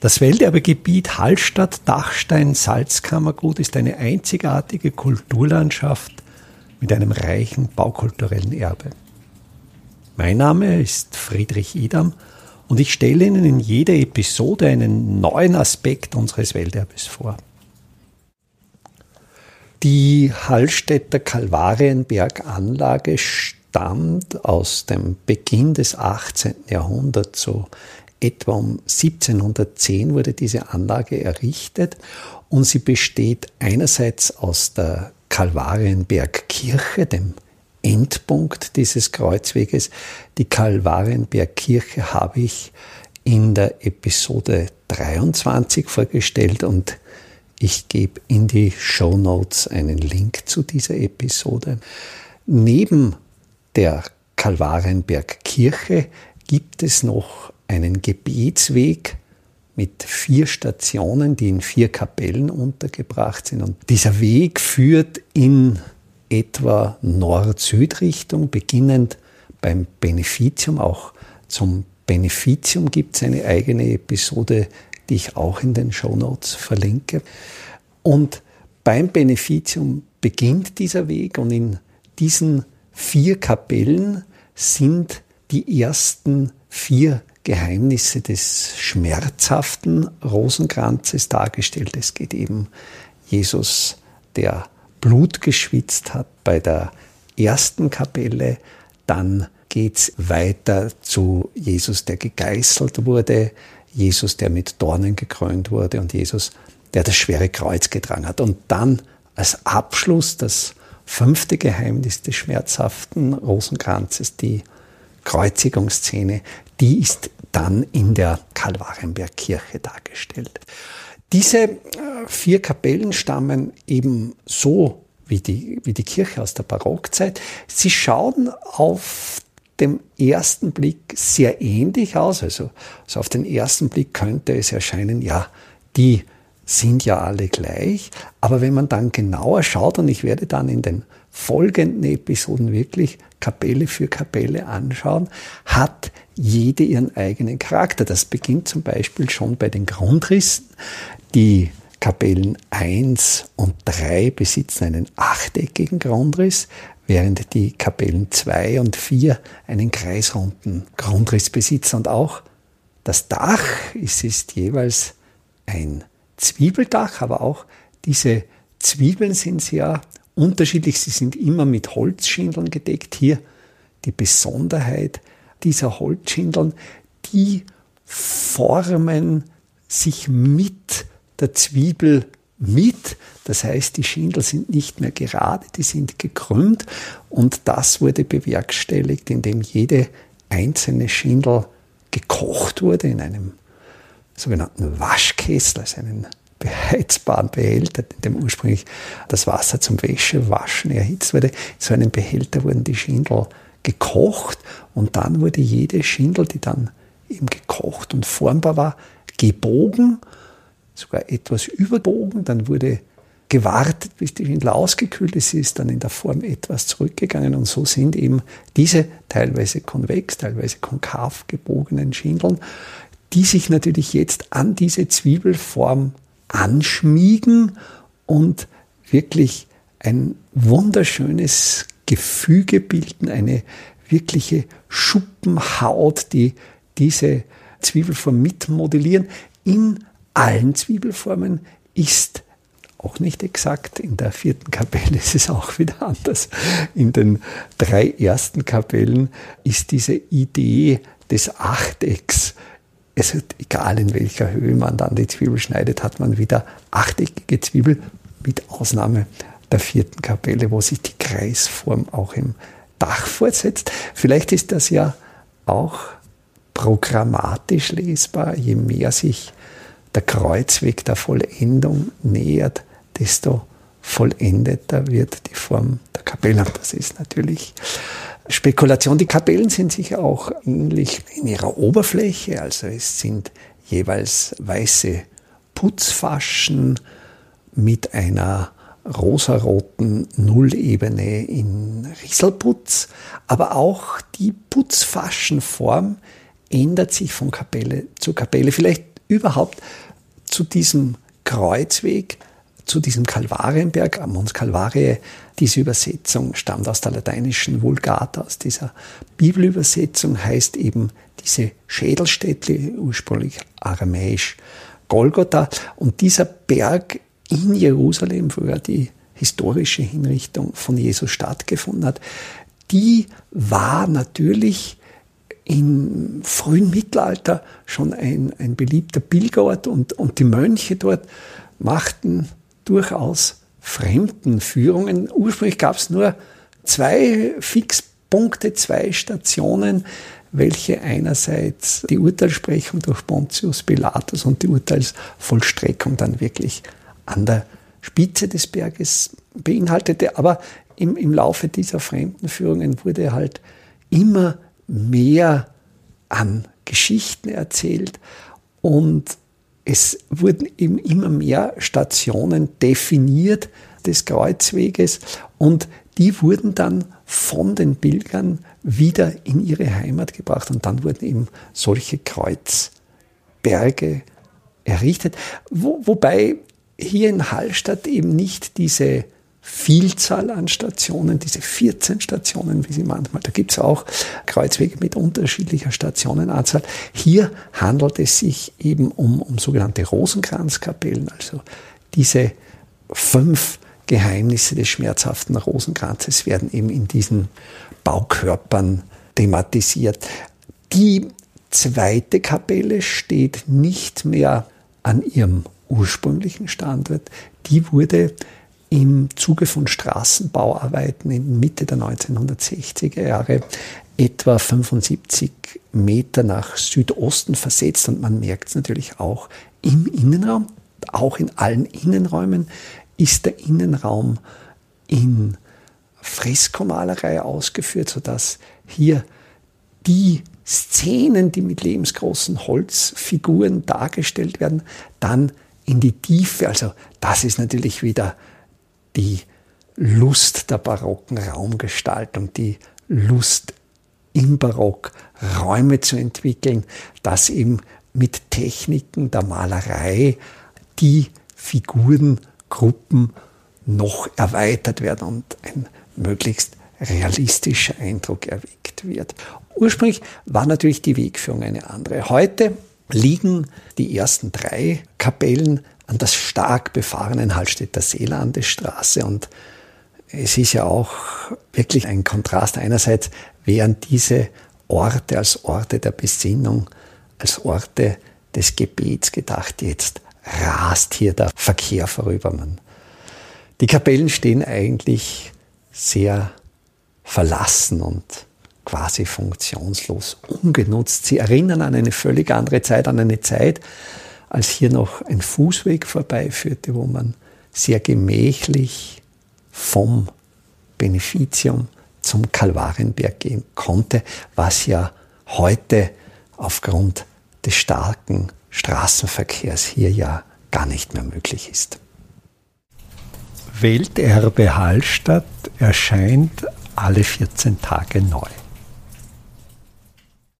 Das Welterbegebiet Hallstatt-Dachstein-Salzkammergut ist eine einzigartige Kulturlandschaft mit einem reichen baukulturellen Erbe. Mein Name ist Friedrich Idam und ich stelle Ihnen in jeder Episode einen neuen Aspekt unseres Welterbes vor. Die Hallstätter Kalvarienberganlage stammt aus dem Beginn des 18. Jahrhunderts, so etwa um 1710 wurde diese Anlage errichtet und sie besteht einerseits aus der Kalvarienbergkirche, dem Endpunkt dieses Kreuzweges. Die Kalvarienbergkirche habe ich in der Episode 23 vorgestellt und ich gebe in die Show Notes einen Link zu dieser Episode. Neben der Kalvarienbergkirche gibt es noch einen Gebetsweg mit vier Stationen, die in vier Kapellen untergebracht sind. Und dieser Weg führt in etwa Nord-Süd-Richtung, beginnend beim Beneficium. Auch zum Beneficium gibt es eine eigene Episode, die ich auch in den Show Notes verlinke. Und beim Beneficium beginnt dieser Weg und in diesen vier Kapellen sind die ersten vier Geheimnisse des schmerzhaften Rosenkranzes dargestellt. Es geht eben Jesus, der Blut geschwitzt hat bei der ersten Kapelle, dann geht es weiter zu Jesus, der gegeißelt wurde, Jesus, der mit Dornen gekrönt wurde und Jesus, der das schwere Kreuz getragen hat. Und dann als Abschluss das fünfte Geheimnis des schmerzhaften Rosenkranzes, die Kreuzigungsszene, die ist dann in der Kalvarienbergkirche dargestellt. Diese äh, vier Kapellen stammen eben so wie die, wie die Kirche aus der Barockzeit. Sie schauen auf dem ersten Blick sehr ähnlich aus. Also, also auf den ersten Blick könnte es erscheinen, ja, die sind ja alle gleich. Aber wenn man dann genauer schaut, und ich werde dann in den folgenden Episoden wirklich Kapelle für Kapelle anschauen, hat jede ihren eigenen Charakter. Das beginnt zum Beispiel schon bei den Grundrissen. Die Kapellen 1 und 3 besitzen einen achteckigen Grundriss, während die Kapellen 2 und 4 einen kreisrunden Grundriss besitzen. Und auch das Dach ist, ist jeweils ein Zwiebeldach, aber auch diese Zwiebeln sind sehr unterschiedlich. Sie sind immer mit Holzschindeln gedeckt. Hier die Besonderheit dieser Holzschindeln, die formen sich mit der Zwiebel mit. Das heißt, die Schindel sind nicht mehr gerade, die sind gekrümmt und das wurde bewerkstelligt, indem jede einzelne Schindel gekocht wurde in einem sogenannten Waschkessel, also einen beheizbaren Behälter, in dem ursprünglich das Wasser zum Wäschewaschen erhitzt wurde. In so einem Behälter wurden die Schindel gekocht und dann wurde jede Schindel, die dann eben gekocht und formbar war, gebogen, sogar etwas überbogen. Dann wurde gewartet, bis die Schindel ausgekühlt ist. Sie ist dann in der Form etwas zurückgegangen und so sind eben diese teilweise konvex, teilweise konkav gebogenen Schindeln, die sich natürlich jetzt an diese Zwiebelform anschmiegen und wirklich ein wunderschönes Gefüge bilden, eine wirkliche Schuppenhaut, die diese Zwiebelform mitmodellieren. In allen Zwiebelformen ist auch nicht exakt. In der vierten Kapelle ist es auch wieder anders. In den drei ersten Kapellen ist diese Idee des Achtecks es ist egal, in welcher Höhe man dann die Zwiebel schneidet, hat man wieder achteckige Zwiebel, mit Ausnahme der vierten Kapelle, wo sich die Kreisform auch im Dach fortsetzt. Vielleicht ist das ja auch programmatisch lesbar. Je mehr sich der Kreuzweg der Vollendung nähert, desto vollendeter wird die Form der Kapelle. Das ist natürlich Spekulation. Die Kapellen sind sich auch ähnlich in ihrer Oberfläche. Also es sind jeweils weiße Putzfaschen mit einer rosaroten Nullebene in Rieselputz. Aber auch die Putzfaschenform ändert sich von Kapelle zu Kapelle. Vielleicht überhaupt zu diesem Kreuzweg, zu diesem Kalvarienberg, Mons Calvariae, diese Übersetzung stammt aus der lateinischen Vulgata, aus dieser Bibelübersetzung heißt eben diese Schädelstätte, ursprünglich aramäisch Golgotha. Und dieser Berg in Jerusalem, wo ja die historische Hinrichtung von Jesus stattgefunden hat, die war natürlich im frühen Mittelalter schon ein, ein beliebter Pilgerort und, und die Mönche dort machten durchaus Fremdenführungen. Ursprünglich gab es nur zwei Fixpunkte, zwei Stationen, welche einerseits die Urteilsprechung durch Pontius Pilatus und die Urteilsvollstreckung dann wirklich an der Spitze des Berges beinhaltete. Aber im, im Laufe dieser Fremdenführungen wurde halt immer mehr an Geschichten erzählt und es wurden eben immer mehr Stationen definiert des Kreuzweges und die wurden dann von den Pilgern wieder in ihre Heimat gebracht und dann wurden eben solche Kreuzberge errichtet, wo, wobei hier in Hallstatt eben nicht diese Vielzahl an Stationen, diese 14 Stationen, wie sie manchmal, da gibt es auch Kreuzwege mit unterschiedlicher Stationenanzahl. Hier handelt es sich eben um, um sogenannte Rosenkranzkapellen, also diese fünf Geheimnisse des schmerzhaften Rosenkranzes werden eben in diesen Baukörpern thematisiert. Die zweite Kapelle steht nicht mehr an ihrem ursprünglichen Standort. Die wurde im Zuge von Straßenbauarbeiten in Mitte der 1960er Jahre etwa 75 Meter nach Südosten versetzt. Und man merkt es natürlich auch im Innenraum, auch in allen Innenräumen ist der Innenraum in Freskomalerei ausgeführt, sodass hier die Szenen, die mit lebensgroßen Holzfiguren dargestellt werden, dann in die Tiefe, also das ist natürlich wieder die Lust der barocken Raumgestaltung, die Lust im Barock Räume zu entwickeln, dass eben mit Techniken der Malerei die Figurengruppen noch erweitert werden und ein möglichst realistischer Eindruck erweckt wird. Ursprünglich war natürlich die Wegführung eine andere. Heute liegen die ersten drei Kapellen an der stark befahrenen Hallstätter Seelandesstraße und es ist ja auch wirklich ein Kontrast. Einerseits wären diese Orte als Orte der Besinnung, als Orte des Gebets gedacht. Jetzt rast hier der Verkehr vorüber. Man. Die Kapellen stehen eigentlich sehr verlassen und quasi funktionslos, ungenutzt. Sie erinnern an eine völlig andere Zeit, an eine Zeit, als hier noch ein Fußweg vorbeiführte, wo man sehr gemächlich vom Beneficium zum Kalvarienberg gehen konnte, was ja heute aufgrund des starken Straßenverkehrs hier ja gar nicht mehr möglich ist. Welterbe Hallstatt erscheint alle 14 Tage neu.